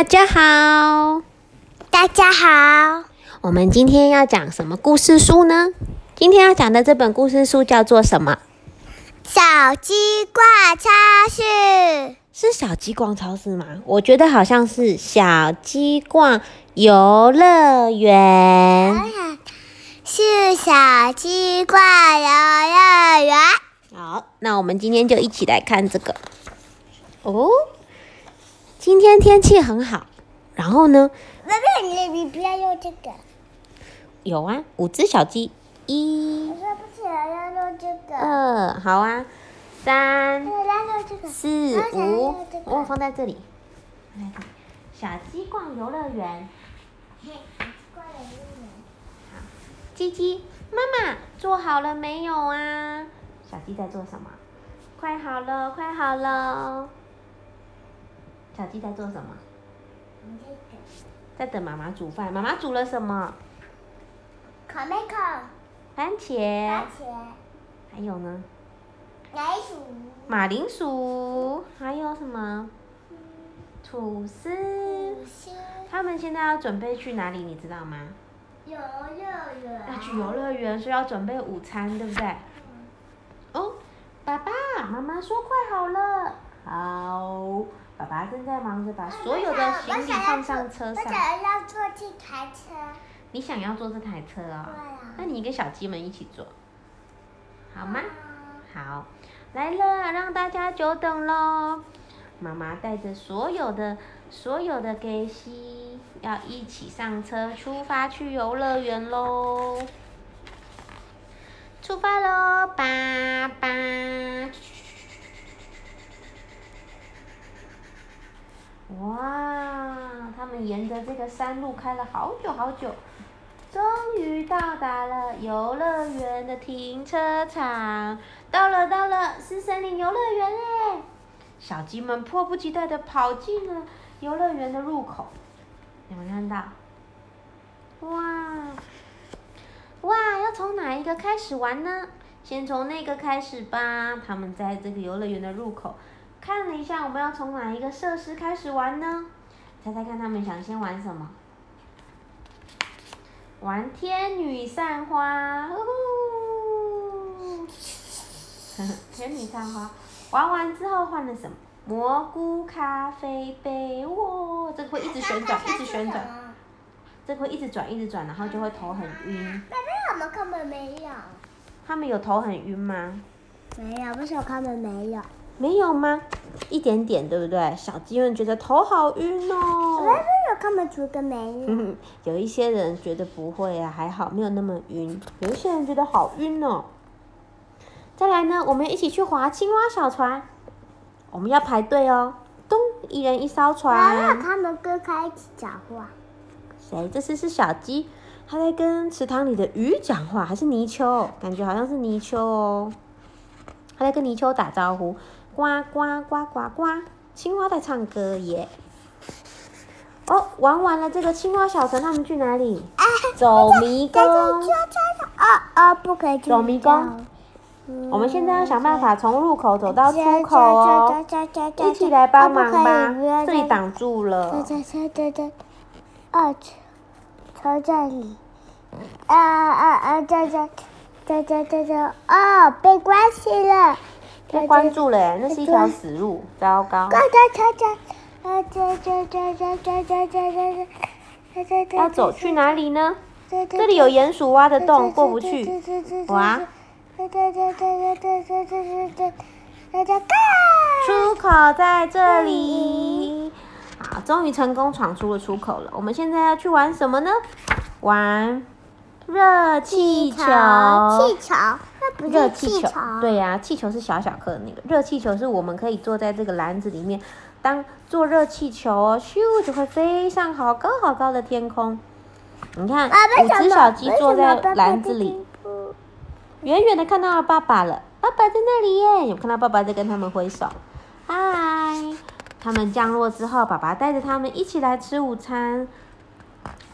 大家好，大家好，我们今天要讲什么故事书呢？今天要讲的这本故事书叫做什么？小鸡逛超市。是小鸡逛超市吗？我觉得好像是小鸡逛游乐园。是小鸡逛游乐园。好，那我们今天就一起来看这个。哦，今天天气很好，然后呢？妹妹，你你不要用这个。有啊，五只小鸡，一。我说不起来要用这个。二，好啊，三。对，要用这个。四五，我放在这里。小鸡逛游乐园。逛游乐园。好，鸡鸡，妈妈做好了没有啊？小鸡在做什么？快好了，快好了。小鸡在做什么？在等妈妈煮饭。妈妈煮了什么？烤没烤？番茄。番茄。还有呢？马铃薯。马铃薯。还有什么？吐司。吐司。他们现在要准备去哪里？你知道吗？游乐园。要去游乐园，所以要准备午餐，对不对？哦，爸爸妈妈说快好了。好。爸爸正在忙着把所有的行李放上车上。我想要坐这台车。你想要坐这台车哦？那你跟小鸡们一起坐，好吗？好，来了，让大家久等喽。妈妈带着所有的、所有的给西，要一起上车出发去游乐园喽。出发喽，爸爸！哇，他们沿着这个山路开了好久好久，终于到达了游乐园的停车场。到了，到了，是森林游乐园哎！小鸡们迫不及待地跑进了游乐园的入口。有没看到？哇，哇，要从哪一个开始玩呢？先从那个开始吧。他们在这个游乐园的入口。看了一下，我们要从哪一个设施开始玩呢？猜猜看，他们想先玩什么？玩天女散花，呼呼！天女散花，玩完之后换了什么？蘑菇咖啡杯，哇，这个会一直旋转，一直旋转，这个会一直转，一直转，然后就会头很晕。妹妹，他们根本没有。他们有头很晕吗？没有，不是我他们没有。没有吗？一点点，对不对？小鸡们觉得头好晕哦。没有，看不出个没有。有一些人觉得不会啊，还好没有那么晕。有一些人觉得好晕哦。再来呢，我们一起去划青蛙小船。我们要排队哦。咚，一人一艘船。然后他们跟开一起讲话。谁？这次是小鸡，它在跟池塘里的鱼讲话，还是泥鳅？感觉好像是泥鳅哦。它在跟泥鳅打招呼。呱呱呱呱呱！青蛙在唱歌耶。哦，玩完了这个青蛙小城，他们去哪里？走迷宫。啊啊！不可以走迷宫。我们现在要想办法从入口走到出口哦。一起来帮忙吧！这里挡住了。车车车车啊！车这里。啊啊啊！这这这这这这哦，被关起了。被关住了，那是一条死路，糟糕！要走去哪里呢？这里有鼹鼠挖的洞，过不去。哇！出口在这里。好，终于成功闯出了出口了。我们现在要去玩什么呢？玩热气球。气球。热气球，对呀，气球是小小颗的那个，热气球是我们可以坐在这个篮子里面，当做热气球哦，咻就会飞上好高好高的天空。你看，五只小鸡坐在篮子里，远远的看到了爸爸了，爸爸在那里耶，有看到爸爸在跟他们挥手，嗨！他们降落之后，爸爸带着他们一起来吃午餐。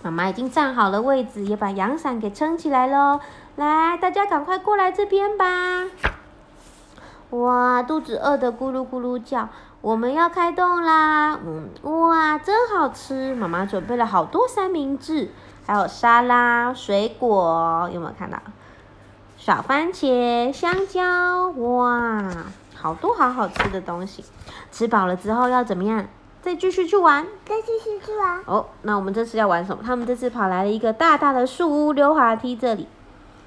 妈妈已经站好了位置，也把阳伞给撑起来喽。来，大家赶快过来这边吧！哇，肚子饿的咕噜咕噜叫。我们要开动啦！嗯，哇，真好吃！妈妈准备了好多三明治，还有沙拉、水果，有没有看到？小番茄、香蕉，哇，好多好好吃的东西。吃饱了之后要怎么样？再继续去玩？再继续去玩？哦，那我们这次要玩什么？他们这次跑来了一个大大的树屋溜滑梯这里，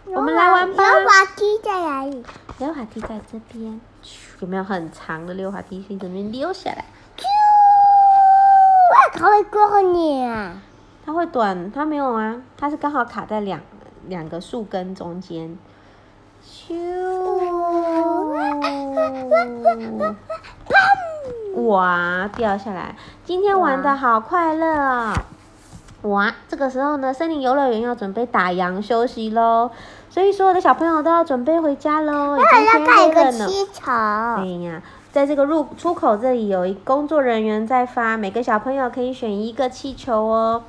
我们来玩吧。溜滑梯在哪里？溜滑梯在这边。有没有很长的溜滑梯可以这边溜下来？它会过你啊！它会短，它没有啊，它是刚好卡在两两个树根中间。咻！哇，掉下来！今天玩的好快乐啊！哇，这个时候呢，森林游乐园要准备打烊休息喽。所以所有的小朋友都要准备回家喽，已经天黑了呢。哎呀，在这个入出口这里有一工作人员在发，每个小朋友可以选一个气球哦。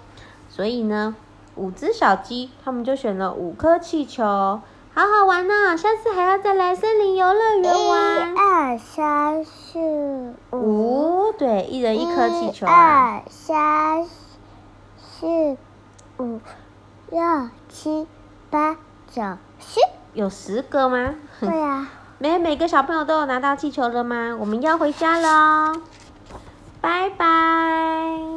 所以呢，五只小鸡他们就选了五颗气球，好好玩呢。下次还要再来森林游乐园玩。一二三四五，对，一人一颗气球啊。二三四五六七八。九十有十个吗？对呀。每每个小朋友都有拿到气球了吗？我们要回家喽，拜拜。